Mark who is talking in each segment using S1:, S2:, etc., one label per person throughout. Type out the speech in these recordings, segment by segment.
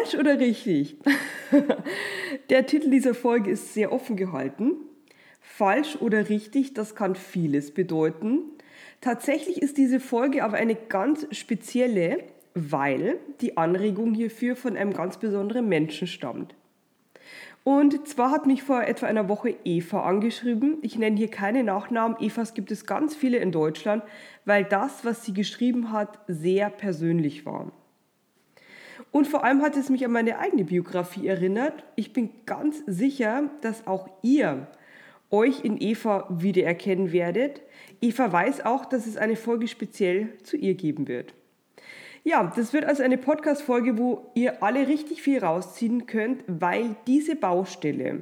S1: Falsch oder richtig? Der Titel dieser Folge ist sehr offen gehalten. Falsch oder richtig, das kann vieles bedeuten. Tatsächlich ist diese Folge aber eine ganz spezielle, weil die Anregung hierfür von einem ganz besonderen Menschen stammt. Und zwar hat mich vor etwa einer Woche Eva angeschrieben. Ich nenne hier keine Nachnamen. Evas gibt es ganz viele in Deutschland, weil das, was sie geschrieben hat, sehr persönlich war. Und vor allem hat es mich an meine eigene Biografie erinnert. Ich bin ganz sicher, dass auch ihr euch in Eva wiedererkennen werdet. Eva weiß auch, dass es eine Folge speziell zu ihr geben wird. Ja, das wird also eine Podcast-Folge, wo ihr alle richtig viel rausziehen könnt, weil diese Baustelle,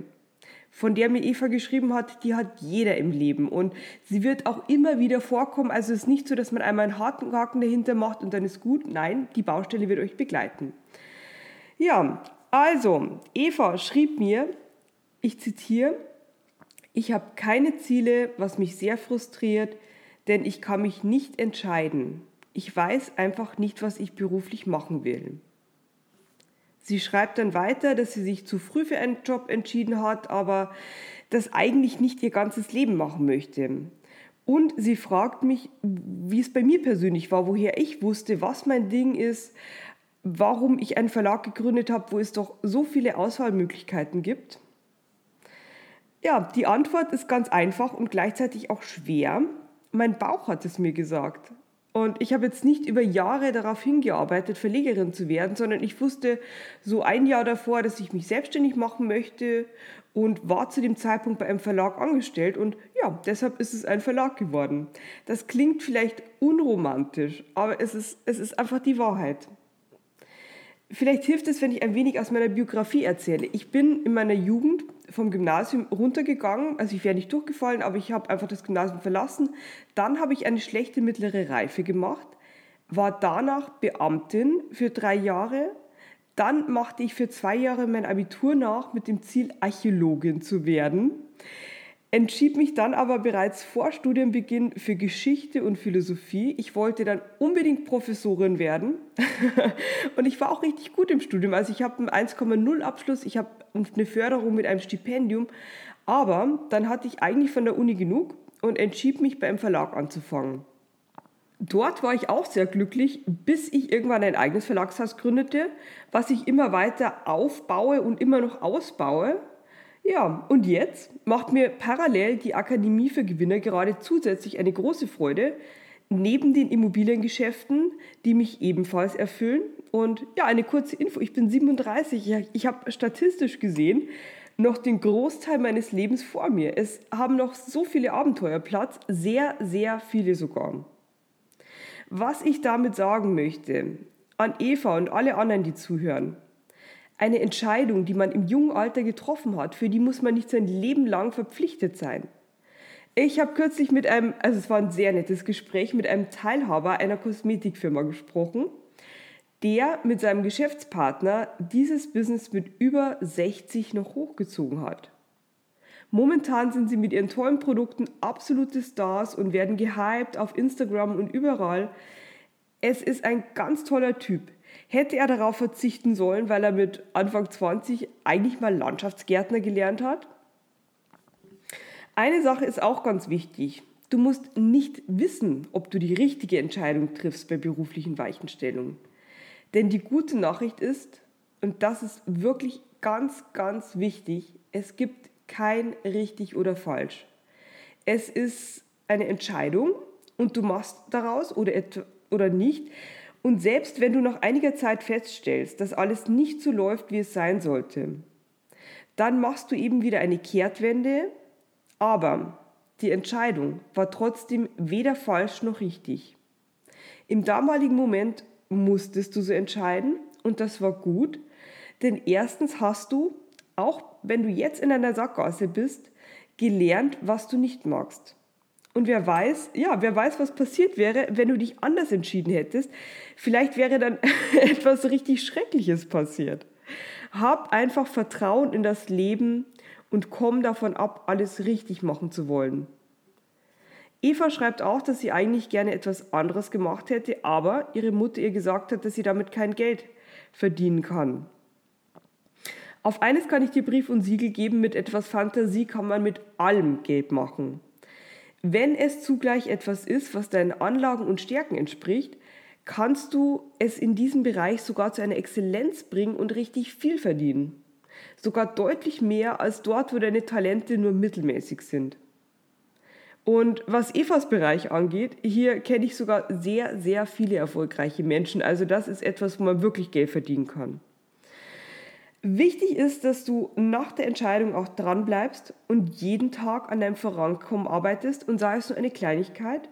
S1: von der mir Eva geschrieben hat, die hat jeder im Leben und sie wird auch immer wieder vorkommen. Also es ist nicht so, dass man einmal einen harten Haken dahinter macht und dann ist gut. Nein, die Baustelle wird euch begleiten. Ja, also Eva schrieb mir, ich zitiere, ich habe keine Ziele, was mich sehr frustriert, denn ich kann mich nicht entscheiden. Ich weiß einfach nicht, was ich beruflich machen will. Sie schreibt dann weiter, dass sie sich zu früh für einen Job entschieden hat, aber das eigentlich nicht ihr ganzes Leben machen möchte. Und sie fragt mich, wie es bei mir persönlich war, woher ich wusste, was mein Ding ist, warum ich einen Verlag gegründet habe, wo es doch so viele Auswahlmöglichkeiten gibt. Ja, die Antwort ist ganz einfach und gleichzeitig auch schwer. Mein Bauch hat es mir gesagt. Und ich habe jetzt nicht über Jahre darauf hingearbeitet, Verlegerin zu werden, sondern ich wusste so ein Jahr davor, dass ich mich selbstständig machen möchte und war zu dem Zeitpunkt bei einem Verlag angestellt und ja, deshalb ist es ein Verlag geworden. Das klingt vielleicht unromantisch, aber es ist, es ist einfach die Wahrheit. Vielleicht hilft es, wenn ich ein wenig aus meiner Biografie erzähle. Ich bin in meiner Jugend vom Gymnasium runtergegangen, also ich wäre nicht durchgefallen, aber ich habe einfach das Gymnasium verlassen. Dann habe ich eine schlechte mittlere Reife gemacht, war danach Beamtin für drei Jahre. Dann machte ich für zwei Jahre mein Abitur nach mit dem Ziel, Archäologin zu werden entschied mich dann aber bereits vor Studienbeginn für Geschichte und Philosophie. Ich wollte dann unbedingt Professorin werden und ich war auch richtig gut im Studium. Also ich habe einen 1,0 Abschluss, ich habe eine Förderung mit einem Stipendium, aber dann hatte ich eigentlich von der Uni genug und entschied mich beim Verlag anzufangen. Dort war ich auch sehr glücklich, bis ich irgendwann ein eigenes Verlagshaus gründete, was ich immer weiter aufbaue und immer noch ausbaue. Ja, und jetzt macht mir parallel die Akademie für Gewinner gerade zusätzlich eine große Freude, neben den Immobiliengeschäften, die mich ebenfalls erfüllen. Und ja, eine kurze Info, ich bin 37, ich habe statistisch gesehen noch den Großteil meines Lebens vor mir. Es haben noch so viele Abenteuer Platz, sehr, sehr viele sogar. Was ich damit sagen möchte, an Eva und alle anderen, die zuhören, eine Entscheidung, die man im jungen Alter getroffen hat, für die muss man nicht sein Leben lang verpflichtet sein. Ich habe kürzlich mit einem, also es war ein sehr nettes Gespräch, mit einem Teilhaber einer Kosmetikfirma gesprochen, der mit seinem Geschäftspartner dieses Business mit über 60 noch hochgezogen hat. Momentan sind sie mit ihren tollen Produkten absolute Stars und werden gehypt auf Instagram und überall. Es ist ein ganz toller Typ. Hätte er darauf verzichten sollen, weil er mit Anfang 20 eigentlich mal Landschaftsgärtner gelernt hat? Eine Sache ist auch ganz wichtig. Du musst nicht wissen, ob du die richtige Entscheidung triffst bei beruflichen Weichenstellungen. Denn die gute Nachricht ist, und das ist wirklich ganz, ganz wichtig, es gibt kein richtig oder falsch. Es ist eine Entscheidung und du machst daraus oder, oder nicht und selbst wenn du nach einiger Zeit feststellst, dass alles nicht so läuft, wie es sein sollte, dann machst du eben wieder eine Kehrtwende. Aber die Entscheidung war trotzdem weder falsch noch richtig. Im damaligen Moment musstest du so entscheiden und das war gut, denn erstens hast du, auch wenn du jetzt in einer Sackgasse bist, gelernt, was du nicht magst. Und wer weiß, ja, wer weiß, was passiert wäre, wenn du dich anders entschieden hättest. Vielleicht wäre dann etwas richtig Schreckliches passiert. Hab einfach Vertrauen in das Leben und komm davon ab, alles richtig machen zu wollen. Eva schreibt auch, dass sie eigentlich gerne etwas anderes gemacht hätte, aber ihre Mutter ihr gesagt hat, dass sie damit kein Geld verdienen kann. Auf eines kann ich dir Brief und Siegel geben, mit etwas Fantasie kann man mit allem Geld machen. Wenn es zugleich etwas ist, was deinen Anlagen und Stärken entspricht, kannst du es in diesem Bereich sogar zu einer Exzellenz bringen und richtig viel verdienen. Sogar deutlich mehr als dort, wo deine Talente nur mittelmäßig sind. Und was Evas Bereich angeht, hier kenne ich sogar sehr, sehr viele erfolgreiche Menschen. Also das ist etwas, wo man wirklich Geld verdienen kann. Wichtig ist, dass du nach der Entscheidung auch dran bleibst und jeden Tag an deinem Vorankommen arbeitest und sei es nur eine Kleinigkeit.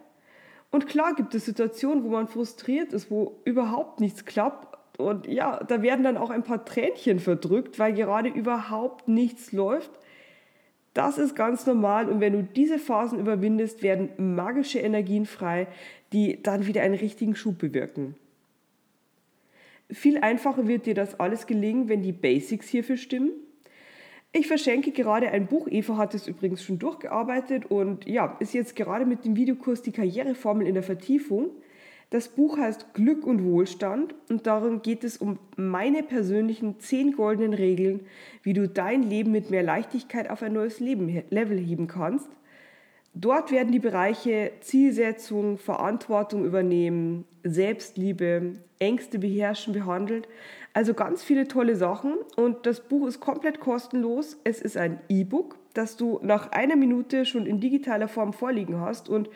S1: Und klar gibt es Situationen, wo man frustriert ist, wo überhaupt nichts klappt. Und ja, da werden dann auch ein paar Tränchen verdrückt, weil gerade überhaupt nichts läuft. Das ist ganz normal und wenn du diese Phasen überwindest, werden magische Energien frei, die dann wieder einen richtigen Schub bewirken. Viel einfacher wird dir das alles gelingen, wenn die Basics hierfür stimmen. Ich verschenke gerade ein Buch. Eva hat es übrigens schon durchgearbeitet und ja, ist jetzt gerade mit dem Videokurs die Karriereformel in der Vertiefung. Das Buch heißt Glück und Wohlstand und darum geht es um meine persönlichen zehn goldenen Regeln, wie du dein Leben mit mehr Leichtigkeit auf ein neues Leben, Level heben kannst. Dort werden die Bereiche Zielsetzung, Verantwortung übernehmen, Selbstliebe, Ängste beherrschen behandelt. Also ganz viele tolle Sachen und das Buch ist komplett kostenlos. Es ist ein E-Book, das du nach einer Minute schon in digitaler Form vorliegen hast und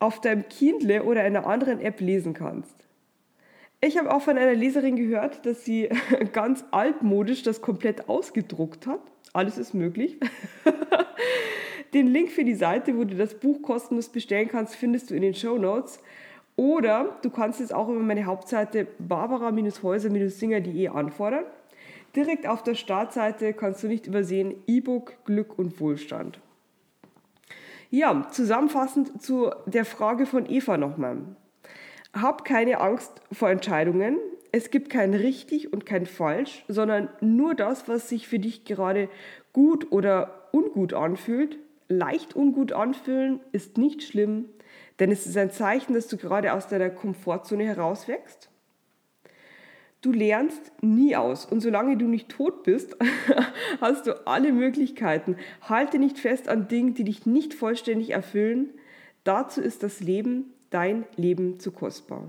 S1: auf deinem Kindle oder einer anderen App lesen kannst. Ich habe auch von einer Leserin gehört, dass sie ganz altmodisch das komplett ausgedruckt hat. Alles ist möglich. Den Link für die Seite, wo du das Buch kostenlos bestellen kannst, findest du in den Show Notes. Oder du kannst es auch über meine Hauptseite barbara-häuser-singer.de anfordern. Direkt auf der Startseite kannst du nicht übersehen E-Book Glück und Wohlstand. Ja, zusammenfassend zu der Frage von Eva nochmal. Hab keine Angst vor Entscheidungen. Es gibt kein richtig und kein falsch, sondern nur das, was sich für dich gerade gut oder ungut anfühlt. Leicht ungut anfühlen ist nicht schlimm, denn es ist ein Zeichen, dass du gerade aus deiner Komfortzone herauswächst. Du lernst nie aus und solange du nicht tot bist, hast du alle Möglichkeiten. Halte nicht fest an Dingen, die dich nicht vollständig erfüllen. Dazu ist das Leben, dein Leben zu kostbar.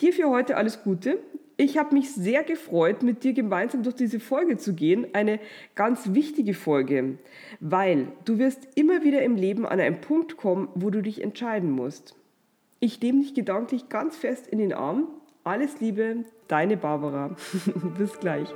S1: Dir für heute alles Gute. Ich habe mich sehr gefreut, mit dir gemeinsam durch diese Folge zu gehen. Eine ganz wichtige Folge, weil du wirst immer wieder im Leben an einen Punkt kommen, wo du dich entscheiden musst. Ich nehme dich gedanklich ganz fest in den Arm alles Liebe, deine Barbara. Bis gleich.